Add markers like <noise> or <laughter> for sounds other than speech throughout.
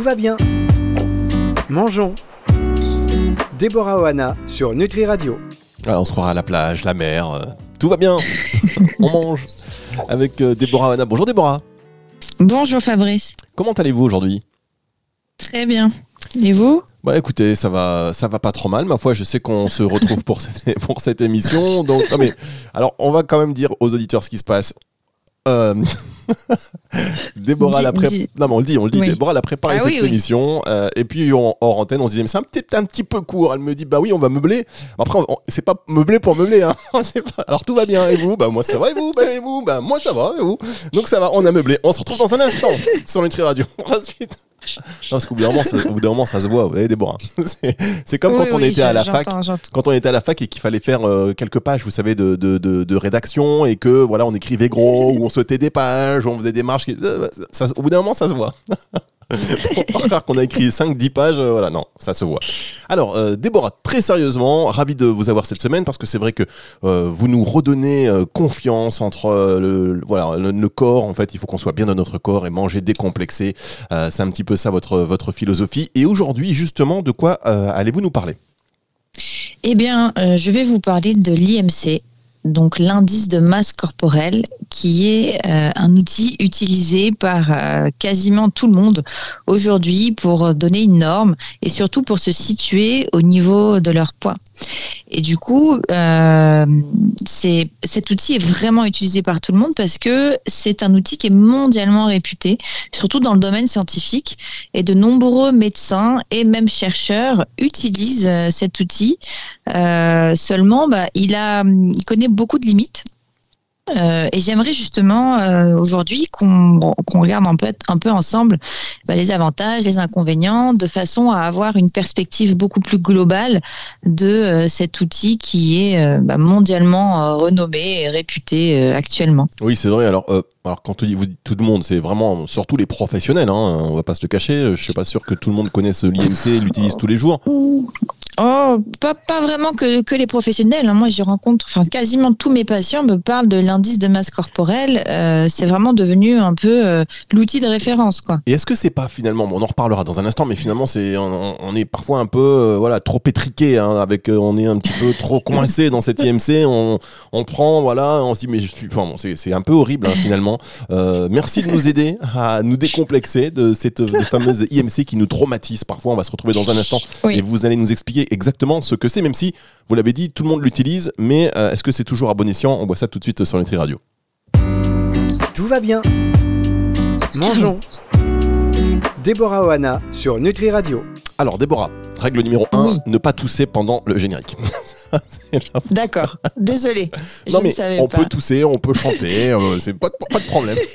Tout va bien. Mangeons. Déborah Oana sur Nutri Radio. Alors on se croira à la plage, la mer, euh, tout va bien. <laughs> on mange avec euh, Déborah Oana. Bonjour Déborah. Bonjour Fabrice. Comment allez-vous aujourd'hui? Très bien. Et vous? Bah écoutez, ça va, ça va pas trop mal. Ma foi, je sais qu'on se retrouve pour cette, <laughs> pour cette émission. Donc, non, mais alors, on va quand même dire aux auditeurs ce qui se passe. Euh, <laughs> Déborah l'a pré- dis- Non, mais on le dit, on le dit. Oui. Déborah l'a préparé Ah cette oui, oui. émission. euh, et puis, on, hors antenne, on se disait, mais c'est un petit, un petit peu court. Elle me dit, bah oui, on va meubler. Après, on- on- c'est pas meubler pour meubler. Hein. <laughs> Pas- Alors, tout va bien. Et vous? Bah, moi, ça va. Et vous? Bah, et vous? Bah, moi, ça va. Et vous? Donc, ça va. On a meublé. On se retrouve dans un instant sur Nutri Radio. <laughs> Pour la suite. Non, parce qu'au bout d'un moment, ça- moment, se voit. Vous voyez, Déborah. <laughs> C'est- C'est comme Oui, quand on était à la fac quand on était à la fac et qu'il fallait faire euh, quelques pages, vous savez, de, de, de, de rédaction et que voilà, on écrivait gros ou on sautait des pages, ou on faisait des marches. qui- euh, ça- au bout d'un moment, ça se voit. <laughs> Par contre, qu'on a écrit 5-10 pages, euh, voilà, non, ça se voit. Alors, euh, Déborah, très sérieusement, ravi de vous avoir cette semaine parce que c'est vrai que euh, vous nous redonnez confiance entre le, voilà, le, corps. En fait, il faut qu'on soit bien dans notre corps et manger décomplexé. C'est un petit peu ça votre, votre philosophie. Et aujourd'hui, justement, de quoi allez-vous nous parler? Eh bien, je vais vous parler de l'IMC, donc l'indice de masse corporelle, qui est euh, un outil utilisé par euh, quasiment tout le monde aujourd'hui pour donner une norme et surtout pour se situer au niveau de leur poids. Et du coup, euh, cet outil est vraiment utilisé par tout le monde parce que c'est un outil qui est mondialement réputé, surtout dans le domaine scientifique. Et de nombreux médecins et même chercheurs utilisent cet outil. Euh, seulement, bah, il, a, il connaît beaucoup de limites. Euh, et j'aimerais justement euh, aujourd'hui qu'on regarde un peu, un peu ensemble bah, les avantages, les inconvénients, de façon à avoir une perspective beaucoup plus globale de euh, cet outil qui est euh, bah, mondialement euh, renommé et réputé euh, actuellement. Oui, c'est vrai. Alors, euh, alors quand on dit, vous dites tout le monde, c'est vraiment surtout les professionnels. Hein, on va pas se le cacher. Je suis pas sûr que tout le monde connaisse l'IMC et l'utilise tous les jours. Oh, pas, pas vraiment que, que les professionnels. hein. Moi, je rencontre, enfin, quasiment tous mes patients me parlent de l'indice de masse corporelle. Euh, c'est vraiment devenu un peu euh, l'outil de référence, quoi. Et est-ce que c'est pas finalement, bon, on en reparlera dans un instant, mais finalement c'est, on, on est parfois un peu, euh, voilà, trop pétriqué, hein, avec, on est un petit peu trop coincé dans cette IMC. On, on prend, voilà, on se dit mais je suis, enfin, bon, c'est, un peu horrible hein, finalement. Merci de nous aider à nous décomplexer de cette de fameuse IMC qui nous traumatise. Parfois, on va se retrouver dans un instant Oui. et vous allez nous expliquer exactement ce que c'est, même si vous l'avez dit, tout le monde l'utilise, mais euh, est-ce que c'est toujours à bon escient? On voit ça tout de suite sur Nutri Radio. Tout va bien. Mangeons. <laughs> Déborah Oana sur Nutri Radio. Alors Déborah, règle numéro 1, Oui. ne pas tousser pendant le générique. <laughs> D'accord. Désolé. Je Non ne mais savais on pas. peut tousser, on peut chanter, euh, c'est pas, de- pas de problème. <laughs>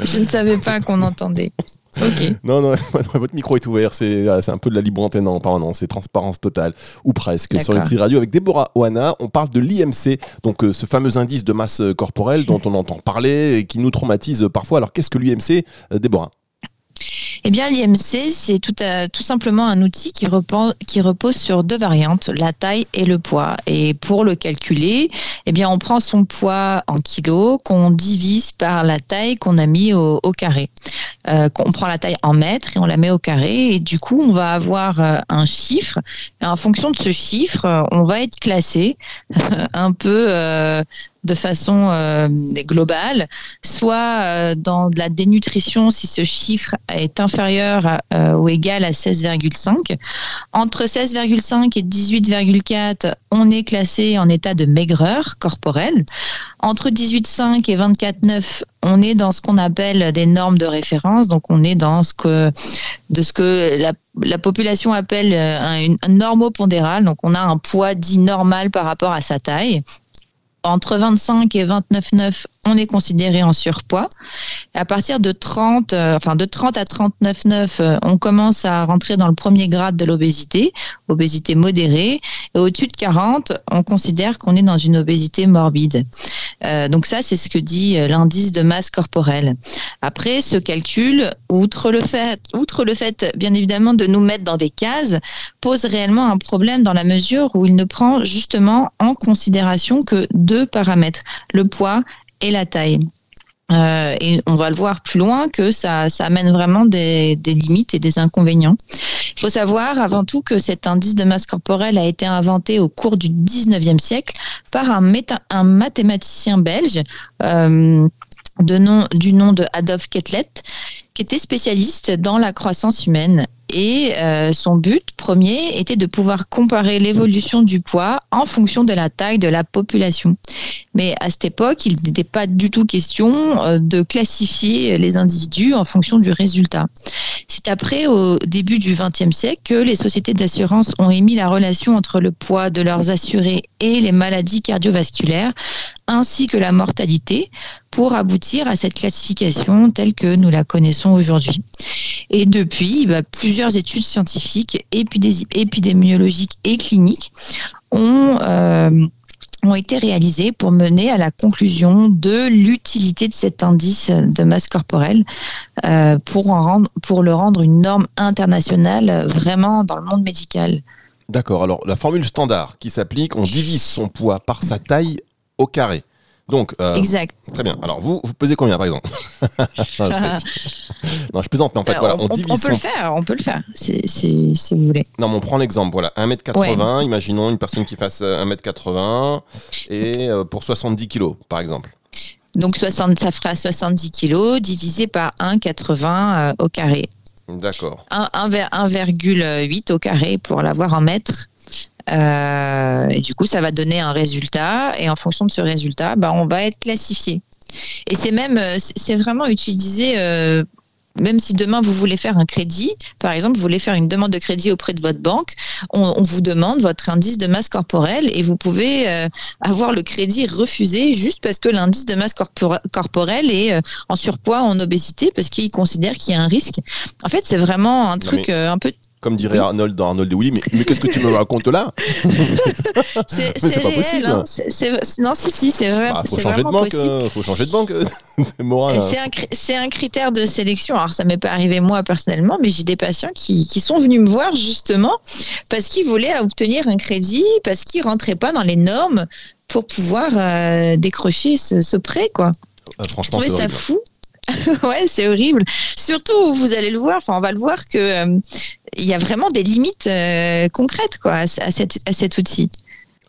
Je ne savais pas qu'on entendait. <laughs> <laughs> Non, non, votre micro est ouvert, c'est ah, c'est un peu de la libre antenne en permanence, c'est transparence totale, ou presque. Sur. Nutri Radio avec Déborah Oana, on parle de l'IMC, donc euh, ce fameux indice de masse euh, corporelle dont on entend parler et qui nous traumatise euh, parfois. Alors qu'est-ce que l'IMC, Déborah? Eh bien, l'IMC, c'est tout, à- tout simplement un outil qui repose, sur deux variantes, la taille et le poids. Et pour le calculer, eh bien, on prend son poids en kilos qu'on divise par la taille qu'on a mis au, carré. Euh, on prend la taille en mètres et on la met au carré. Et du coup, on va avoir euh, un chiffre. Et en fonction de ce chiffre, euh, on va être classé <laughs> un peu euh, de façon euh, globale, soit euh, dans de la dénutrition si ce chiffre est inférieur euh, ou égal à 16,5. Entre 16,5 et 18,4, on est classé en état de maigreur corporelle. Entre 18,5 et 24,9, on est dans ce qu'on appelle des normes de référence. Donc, on est dans ce que, de ce que la, la population appelle un, un normopondéral. Donc, on a un poids dit normal par rapport à sa taille. Entre 25 et 29,9, on est considéré en surpoids. À partir de 30, euh, enfin de 30 à 39,9, euh, on commence à rentrer dans le premier grade de l'obésité, obésité modérée. Et au-dessus de 40, on considère qu'on est dans une obésité morbide. Euh, donc ça, c'est ce que dit euh, l'indice de masse corporelle. Après, ce calcul, outre le fait, outre le fait, bien évidemment, de nous mettre dans des cases, pose réellement un problème dans la mesure où il ne prend justement en considération que deux paramètres, le poids et la taille. Euh, et on va le voir plus loin que ça, ça amène vraiment des, limites et des inconvénients. Il faut savoir avant tout que cet indice de masse corporelle a été inventé au cours du 19e siècle par un, mathématicien belge euh, du nom de Adolphe Quetelet, qui était spécialiste dans la croissance humaine. Et euh, son but premier était de pouvoir comparer l'évolution du poids en fonction de la taille de la population. Mais à cette époque, il n'était pas du tout question euh, de classifier les individus en fonction du résultat. C'est après, au début du XXe siècle, que les sociétés d'assurance ont émis la relation entre le poids de leurs assurés et les maladies cardiovasculaires, ainsi que la mortalité, pour aboutir à cette classification telle que nous la connaissons aujourd'hui. Et depuis, bah, plusieurs études scientifiques, épidémiologiques et cliniques ont... Euh, ont été réalisées pour mener à la conclusion de l'utilité de cet indice de masse corporelle euh, pour, en rendre, pour le rendre une norme internationale vraiment dans le monde médical. D'accord, alors la formule standard qui s'applique, on divise son poids par sa taille au carré. Donc, euh, exact. Très bien. Alors, vous, vous pesez combien, par exemple <laughs> non, je, plaisante, mais en fait, voilà, on, divise. On peut le faire, on peut le faire, si, si, si vous voulez. Non, mais on prend l'exemple, voilà, 1m80, imaginons une personne qui fasse 1m80 et euh, pour 70 kg, par exemple. Donc, 60, ça fera 70 kg divisé par 1,80 euh, au carré. D'accord. 1,8 au carré pour l'avoir en mètres. Euh, et du coup, ça va donner un résultat. Et en fonction de ce résultat, bah, on va être classifié. Et c'est même, euh, c'est vraiment utilisé. Euh, même si demain vous voulez faire un crédit, par exemple, vous voulez faire une demande de crédit auprès de votre banque, on, vous demande votre indice de masse corporelle et vous pouvez avoir le crédit refusé juste parce que l'indice de masse corporelle est en surpoids, en obésité, parce qu'il considère qu'il y a un risque. En fait, c'est vraiment un truc un peu comme dirait Arnold dans Arnold et Willy, mais, qu'est-ce que tu me racontes là? <laughs> C'est pas possible. Hein. non, si, si, c'est vrai. Il faut, changer de banque. Euh, faut changer de banque. c'est un, critère de sélection. Alors, ça m'est pas arrivé moi personnellement, mais j'ai des patients qui, sont venus me voir justement parce qu'ils voulaient obtenir un crédit, parce qu'ils rentraient pas dans les normes pour pouvoir euh, décrocher ce, prêt, quoi. Euh, franchement, c'est ça fou. <laughs> ouais, c'est horrible. Surtout, vous allez le voir, enfin, on va le voir que euh, il y a vraiment des limites euh, concrètes quoi, à, cet outil.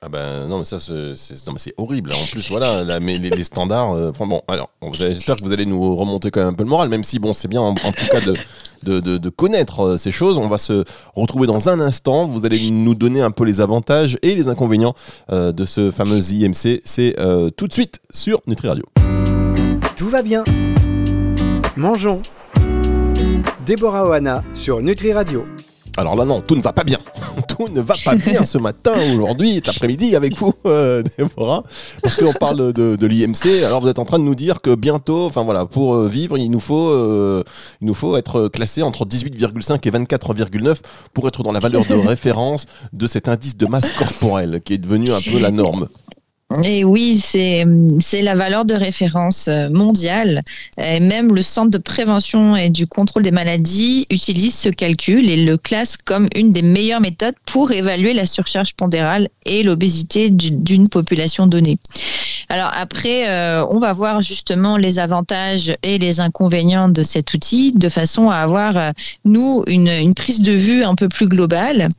Ah ben non mais ça c'est horrible. En plus voilà les, standards euh, bon alors j'espère que vous allez nous remonter quand même un peu le moral même si bon c'est bien en, tout cas de, de, connaître ces choses. On va se retrouver dans un instant. Vous allez nous donner un peu les avantages et les inconvénients de ce fameux IMC c'est tout de suite sur Nutri Radio. Tout va bien. Mangeons. Déborah Oana sur Nutri Radio. Alors là, non, tout ne va pas bien. <laughs> Tout ne va pas bien ce matin, <laughs> aujourd'hui, cet après-midi avec vous, <laughs> euh, Déborah. Parce qu'on parle de, l'IMC. Alors vous êtes en train de nous dire que bientôt, enfin voilà, pour euh, vivre, il nous faut, euh, il nous faut être classé entre 18,5 et 24,9 pour être dans la valeur de référence de cet indice de masse corporelle qui est devenu un peu la norme. Et oui, c'est la valeur de référence euh, mondiale. Et même le Centre de prévention et du contrôle des maladies utilise ce calcul et le classe comme une des meilleures méthodes pour évaluer la surcharge pondérale et l'obésité d'une population donnée. Alors après, euh, on va voir justement les avantages et les inconvénients de cet outil de façon à avoir, euh, nous, une, une prise de vue un peu plus globale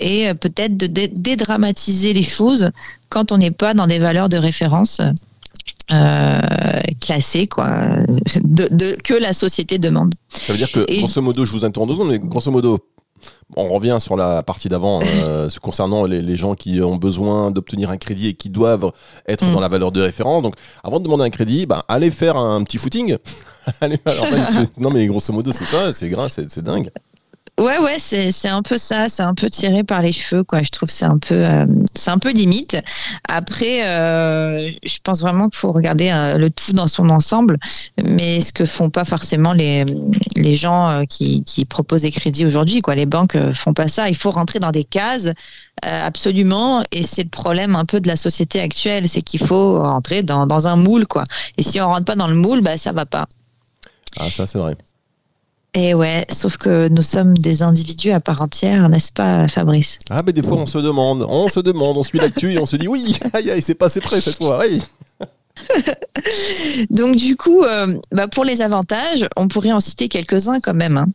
et peut-être de dédramatiser les choses quand on n'est pas dans des valeurs de référence euh, classées quoi, de, que la société demande. Ça veut dire que, grosso modo, je vous interromps deux secondes, mais grosso modo, on revient sur la partie d'avant euh, <laughs> concernant les, gens qui ont besoin d'obtenir un crédit et qui doivent être mm. dans la valeur de référence. Donc, avant de demander un crédit, bah, allez faire un petit footing. <laughs> <laughs> non, mais grosso modo, c'est ça, c'est grave, c'est dingue. Ouais, ouais, c'est un peu ça, c'est un peu tiré par les cheveux, quoi. Je trouve c'est un peu, euh, c'est un peu limite. Après, euh, je pense vraiment qu'il faut regarder euh, le tout dans son ensemble, mais ce que font pas forcément les les gens qui, qui proposent des crédits aujourd'hui, quoi. Les banques font pas ça. Il faut rentrer dans des cases absolument, et c'est le problème un peu de la société actuelle, c'est qu'il faut rentrer dans, dans un moule, quoi. Et si on rentre pas dans le moule, bah ça va pas. Ah, ça c'est vrai. Et ouais, sauf que nous sommes des individus à part entière, n'est-ce pas, Fabrice? Ah, mais des fois, on se demande, on se demande, on suit l'actu et on se dit oui, <laughs> aïe, aïe, c'est passé près cette fois, oui. <laughs> Donc du coup, euh, bah, pour les avantages, on pourrait en citer quelques-uns quand même. Hein.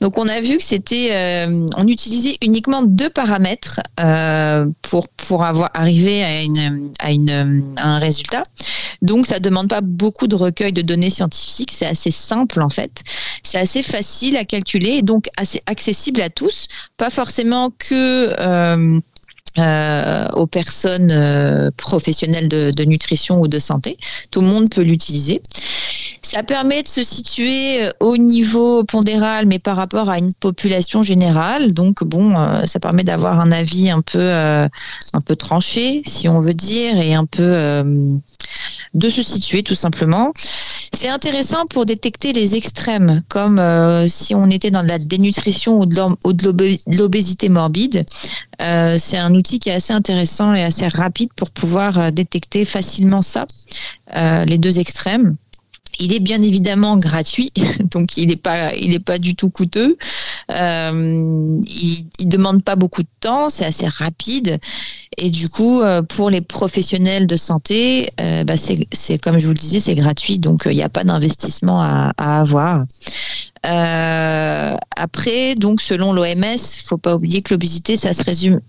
Donc on a vu que c'était, euh, on utilisait uniquement deux paramètres euh, pour pour avoir à une à une à un résultat. Donc ça demande pas beaucoup de recueil de données scientifiques, c'est assez simple en fait. C'est assez facile à calculer et donc assez accessible à tous, pas forcément que euh, aux personnes euh, professionnelles de, de, nutrition ou de santé. Tout le monde peut l'utiliser. Ça permet de se situer euh, au niveau pondéral, mais par rapport à une population générale. Donc bon, euh, ça permet d'avoir un avis un peu, euh, un peu tranché, si on veut dire, et un peu de se situer tout simplement. C'est intéressant pour détecter les extrêmes, comme euh, si on était dans de la dénutrition ou de l'obésité morbide. Euh, c'est un outil qui est assez intéressant et assez rapide pour pouvoir euh, détecter facilement ça, les deux extrêmes. Il est bien évidemment gratuit, <laughs> donc il n'est pas, il est pas du tout coûteux. Euh, il, il demande pas beaucoup de temps, c'est assez rapide. Et du coup, euh, pour les professionnels de santé, euh, bah c'est comme je vous le disais, c'est gratuit, donc il n'y a pas d'investissement à, à, avoir. Euh, après, donc selon l'OMS, faut pas oublier que l'obésité, ça se résume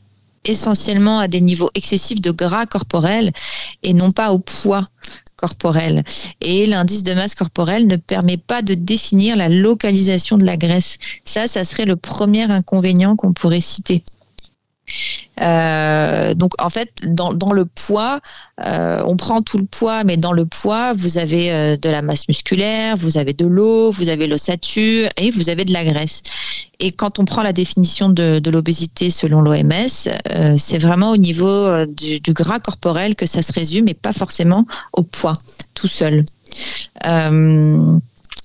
essentiellement à des niveaux excessifs de gras corporel et non pas au poids Et l'indice de masse corporelle ne permet pas de définir la localisation de la graisse. Ça, ça serait le premier inconvénient qu'on pourrait citer. Euh, donc en fait, dans, le poids, euh, on prend tout le poids, mais dans le poids, vous avez euh, de la masse musculaire, vous avez de l'eau, vous avez l'ossature et vous avez de la graisse. Et quand on prend la définition de, l'obésité selon l'OMS, c'est vraiment au niveau du, gras corporel que ça se résume et pas forcément au poids tout seul.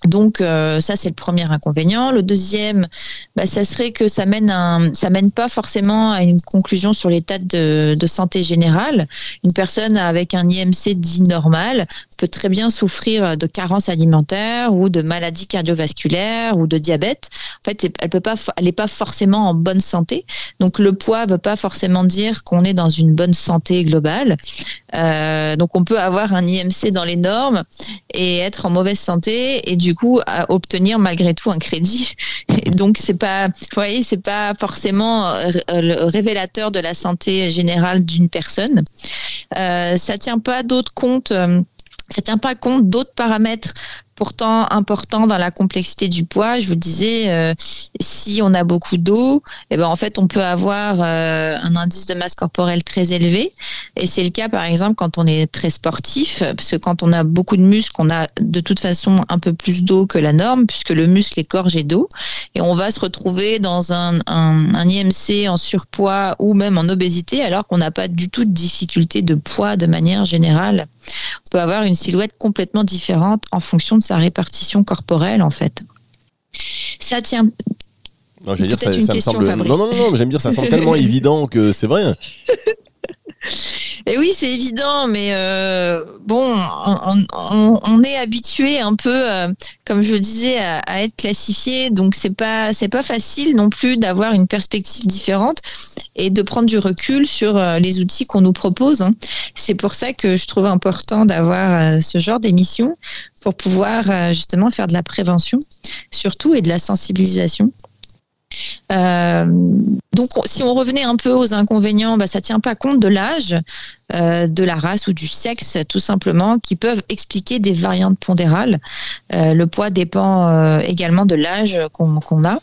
Donc euh, ça c'est le premier inconvénient. Le deuxième, bah, ça serait que ça mène un, ça mène pas forcément à une conclusion sur l'état de, de, santé générale. Une personne avec un IMC dit normal peut très bien souffrir de carences alimentaires ou de maladies cardiovasculaires ou de diabète. En fait, elle peut pas, elle n'est pas forcément en bonne santé. Donc le poids veut pas forcément dire qu'on est dans une bonne santé globale. Euh, donc on peut avoir un IMC dans les normes et être en mauvaise santé et du coup à obtenir malgré tout un crédit. Donc c'est pas, vous voyez, c'est pas forcément euh, le révélateur de la santé générale d'une personne. Euh, ça tient pas d'autres comptes. Ça tient pas compte d'autres paramètres pourtant important dans la complexité du poids. Je vous disais, euh, si on a beaucoup d'eau, eh ben en fait on peut avoir euh, un indice de masse corporelle très élevé. Et c'est le cas par exemple quand on est très sportif, parce que quand on a beaucoup de muscles, on a de toute façon un peu plus d'eau que la norme, puisque le muscle est gorgé d'eau. Et on va se retrouver dans un, un, un IMC en surpoids ou même en obésité, alors qu'on n'a pas du tout de difficulté de poids de manière générale. On peut avoir une silhouette complètement différente en fonction de sa répartition corporelle en fait. Ça tient. Non, je dire, ça, ça me semble. Fabrice. Non, non, non, j'aime dire, ça semble tellement <laughs> évident que c'est vrai. <laughs> Et oui, c'est évident, mais euh, bon, on, est habitué un peu, euh, comme je le disais, à, être classifié, donc c'est pas c'est pas facile non plus d'avoir une perspective différente et de prendre du recul sur euh, les outils qu'on nous propose. Hein. C'est pour ça que je trouve important d'avoir euh, ce genre d'émission pour pouvoir justement faire de la prévention, surtout et de la sensibilisation. Euh, donc, si on revenait un peu aux inconvénients, bah, ça tient pas compte de l'âge, euh, de la race ou du sexe, tout simplement, qui peuvent expliquer des variantes pondérales. Euh, le poids dépend également de l'âge qu'on qu a.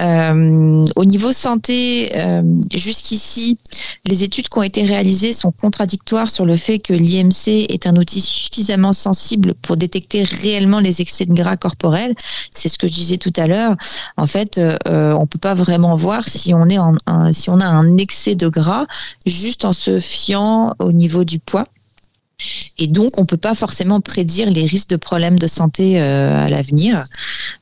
Euh, au niveau santé, euh, jusqu'ici, les études qui ont été réalisées sont contradictoires sur le fait que l'IMC est un outil suffisamment sensible pour détecter réellement les excès de gras corporels. C'est ce que je disais tout à l'heure. En fait, euh, on peut pas vraiment voir si on est en si on a un excès de gras juste en se fiant au niveau du poids. Et donc, on ne peut pas forcément prédire les risques de problèmes de santé euh, à l'avenir.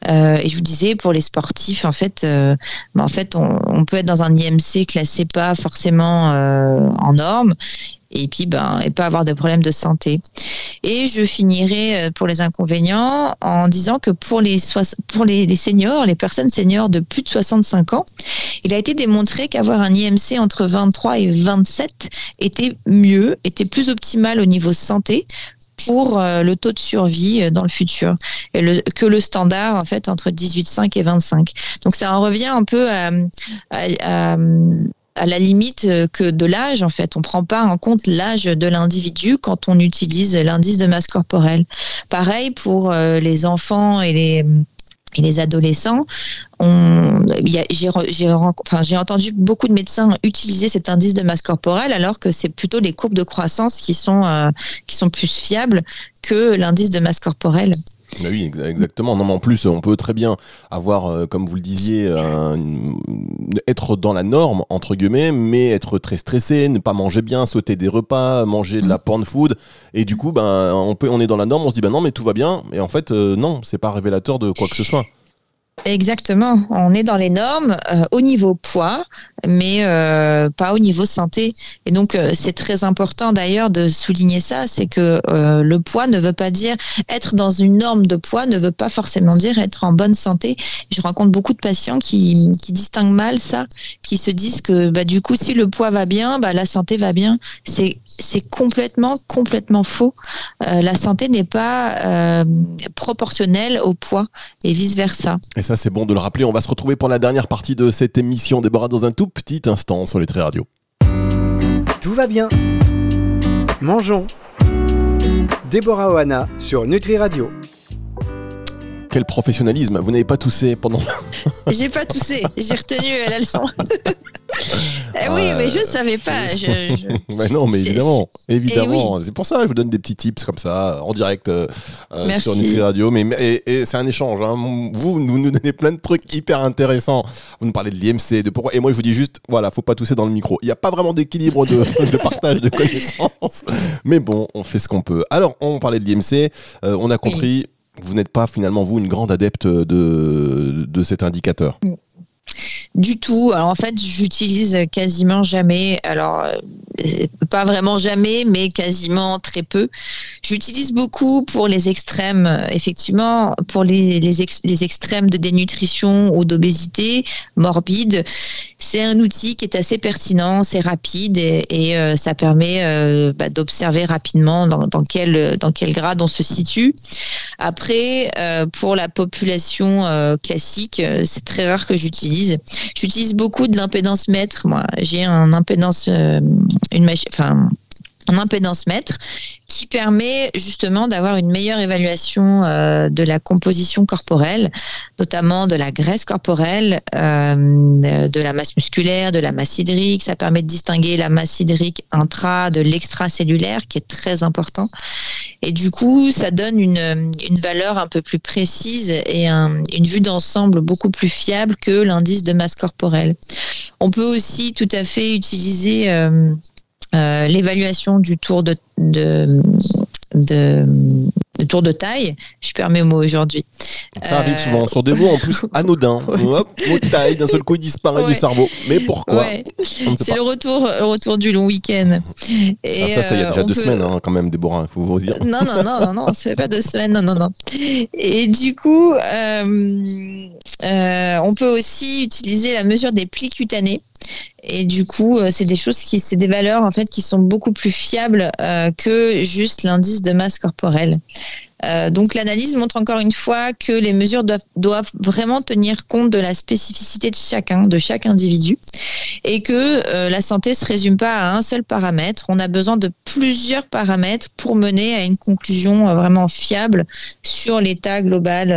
Euh, et je vous disais, pour les sportifs, en fait, euh, bah, on, on, peut être dans un IMC classé pas forcément en norme et puis ben et pas avoir de problème de santé. Et je finirai pour les inconvénients en disant que pour les pour les, les seniors, les personnes seniors de plus de 65 ans, il a été démontré qu'avoir un IMC entre 23 et 27 était mieux, était plus optimal au niveau santé pour le taux de survie dans le futur et le, que le standard en fait entre 18,5 et 25. Donc ça en revient un peu à, à, à la limite que de l'âge, en fait. On ne prend pas en compte l'âge de l'individu quand on utilise l'indice de masse corporelle. Pareil pour les enfants et les, adolescents, j'ai entendu beaucoup de médecins utiliser cet indice de masse corporelle alors que c'est plutôt les courbes de croissance euh, qui sont plus fiables que l'indice de masse corporelle. Oui, exactement. Non, mais en plus, on peut très bien avoir, euh, comme vous le disiez, être dans la norme, entre guillemets, mais être très stressé, ne pas manger bien, sauter des repas, manger de la mm. porn food. Et du coup, ben, on, peut, on est dans la norme, on se dit, ben non, mais tout va bien. Et en fait, euh, non, c'est pas révélateur de quoi que ce soit. Exactement. On est dans les normes euh, au niveau poids, mais euh, pas au niveau santé. Et donc, euh, c'est très important d'ailleurs de souligner ça, c'est que le poids ne veut pas dire être dans une norme de poids, ne veut pas forcément dire être en bonne santé. Je rencontre beaucoup de patients qui, qui distinguent mal ça, qui se disent que bah, du coup, si le poids va bien, bah, la santé va bien. C'est c'est complètement, complètement faux. la santé n'est pas proportionnelle au poids et vice-versa. Et ça, c'est bon de le rappeler. On va se retrouver pour la dernière partie de cette émission. Déborah, dans un tout petit instant sur les traits radio. Tout va bien. Mangeons. Déborah Oana sur Nutri Radio. Quel professionnalisme Vous n'avez pas toussé pendant. <laughs> J'ai pas toussé, j'ai retenu la leçon. <laughs> Eh oui, mais je ne savais pas. <laughs> non, mais évidemment, évidemment. Eh c'est pour ça que je vous donne des petits tips comme ça en direct euh, euh, sur Nutri Radio. Mais et, c'est un échange. Hein. Vous, nous donnez plein de trucs hyper intéressants. Vous nous parlez de l'IMC, de pourquoi. Et moi, je vous dis juste, voilà, faut pas tousser dans le micro. Il n'y a pas vraiment d'équilibre de, partage de connaissances. Mais bon, on fait ce qu'on peut. Alors, on parlait de l'IMC. Euh, on a compris. Vous n'êtes pas finalement vous une grande adepte de, de cet indicateur. Du tout. Alors, en fait, j'utilise quasiment jamais. Alors, euh, pas vraiment jamais, mais quasiment très peu. J'utilise beaucoup pour les extrêmes, effectivement, pour les, les, extrêmes de dénutrition ou d'obésité morbide. C'est un outil qui est assez pertinent, c'est rapide et, euh, ça permet euh, bah, d'observer rapidement dans, dans, quel, dans quel grade on se situe. Après, pour la population classique, c'est très rare que j'utilise. J'utilise beaucoup de l'impédance mètre. Moi, j'ai un impédance, euh, une machine, enfin, un impédance mètre qui permet justement d'avoir une meilleure évaluation euh, de la composition corporelle, notamment de la graisse corporelle, euh, de la masse musculaire, de la masse hydrique. Ça permet de distinguer la masse hydrique intra de l'extracellulaire, qui est très important. Et du coup, ça donne une, une valeur un peu plus précise et une vue d'ensemble beaucoup plus fiable que l'indice de masse corporelle. On peut aussi tout à fait utiliser euh, euh, l'évaluation du tour de, de, de, tour de taille. Je perds mes mots aujourd'hui. Ça arrive souvent sur des mots en plus <laughs> anodins. Hop, mot de taille, d'un seul coup il disparaît du cerveau. Mais pourquoi? C'est le retour, retour du long week-end. Et ah, ça, ça, il y a déjà euh, deux semaines hein, quand même, Déborah, il faut vous dire. Non, non, non, non, non, ça fait pas deux semaines, non, non, non. Et du coup, euh, on peut aussi utiliser la mesure des plis cutanés. Et du coup, euh, c'est des choses qui, c'est des valeurs en fait qui sont beaucoup plus fiables euh, que juste l'indice de masse corporelle. Euh, donc l'analyse montre encore une fois que les mesures doivent, doivent, vraiment tenir compte de la spécificité de chacun, de chaque individu, et que euh, la santé ne se résume pas à un seul paramètre. On a besoin de plusieurs paramètres pour mener à une conclusion euh, vraiment fiable sur l'état global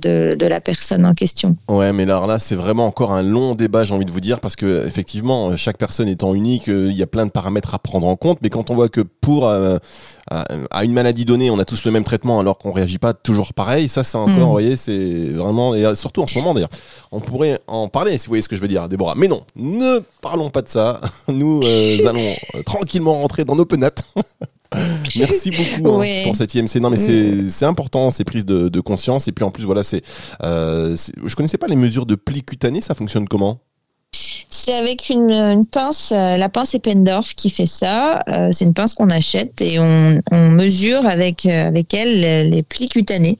de, de, la personne en question. Ouais, mais alors là, c'est vraiment encore un long débat, j'ai envie de vous dire, parce que effectivement, chaque personne étant unique, il y a plein de paramètres à prendre en compte, mais quand on voit que pour à une maladie donnée, on a tous le même traitement alors qu'on réagit pas toujours pareil. Ça, c'est encore, mm. vous voyez, c'est vraiment, et surtout en ce moment d'ailleurs, on pourrait en parler si vous voyez ce que je veux dire, Déborah. Mais non, ne parlons pas de ça. <laughs> Nous euh, <laughs> allons euh, tranquillement rentrer dans nos penates. <laughs> Merci beaucoup hein, pour cette IMC. Non, mais mm. c'est important ces prises de, conscience. Et puis en plus, voilà, c'est, euh, je connaissais pas les mesures de pli cutané. Ça fonctionne comment? C'est avec une, pince, euh, la pince Eppendorf qui fait ça. Euh, c'est une pince qu'on achète et on, mesure avec, euh, avec elle les plis cutanés.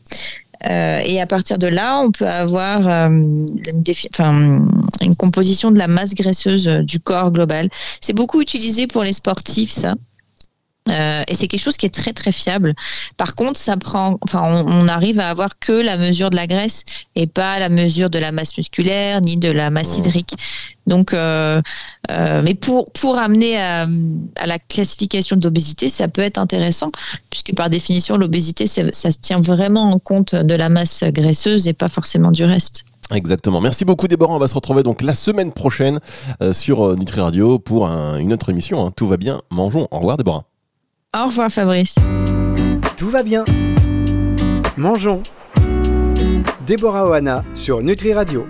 et à partir de là, on peut avoir une, une, composition de la masse graisseuse du corps global. C'est beaucoup utilisé pour les sportifs, ça. Euh, et c'est quelque chose qui est très très fiable. Par contre, ça prend, enfin, on, arrive à avoir que la mesure de la graisse et pas la mesure de la masse musculaire ni de la masse hydrique. Donc, euh, euh, mais pour pour amener à, la classification d'obésité, ça peut être intéressant puisque par définition, l'obésité, ça, ça se tient vraiment en compte de la masse graisseuse et pas forcément du reste. Exactement. Merci beaucoup Déborah. On va se retrouver donc la semaine prochaine sur Nutri Radio pour une autre émission. Hein. Tout va bien, mangeons. Au revoir Déborah. Au revoir Fabrice. Tout va bien. Mangeons. Déborah Oana sur Nutri Radio.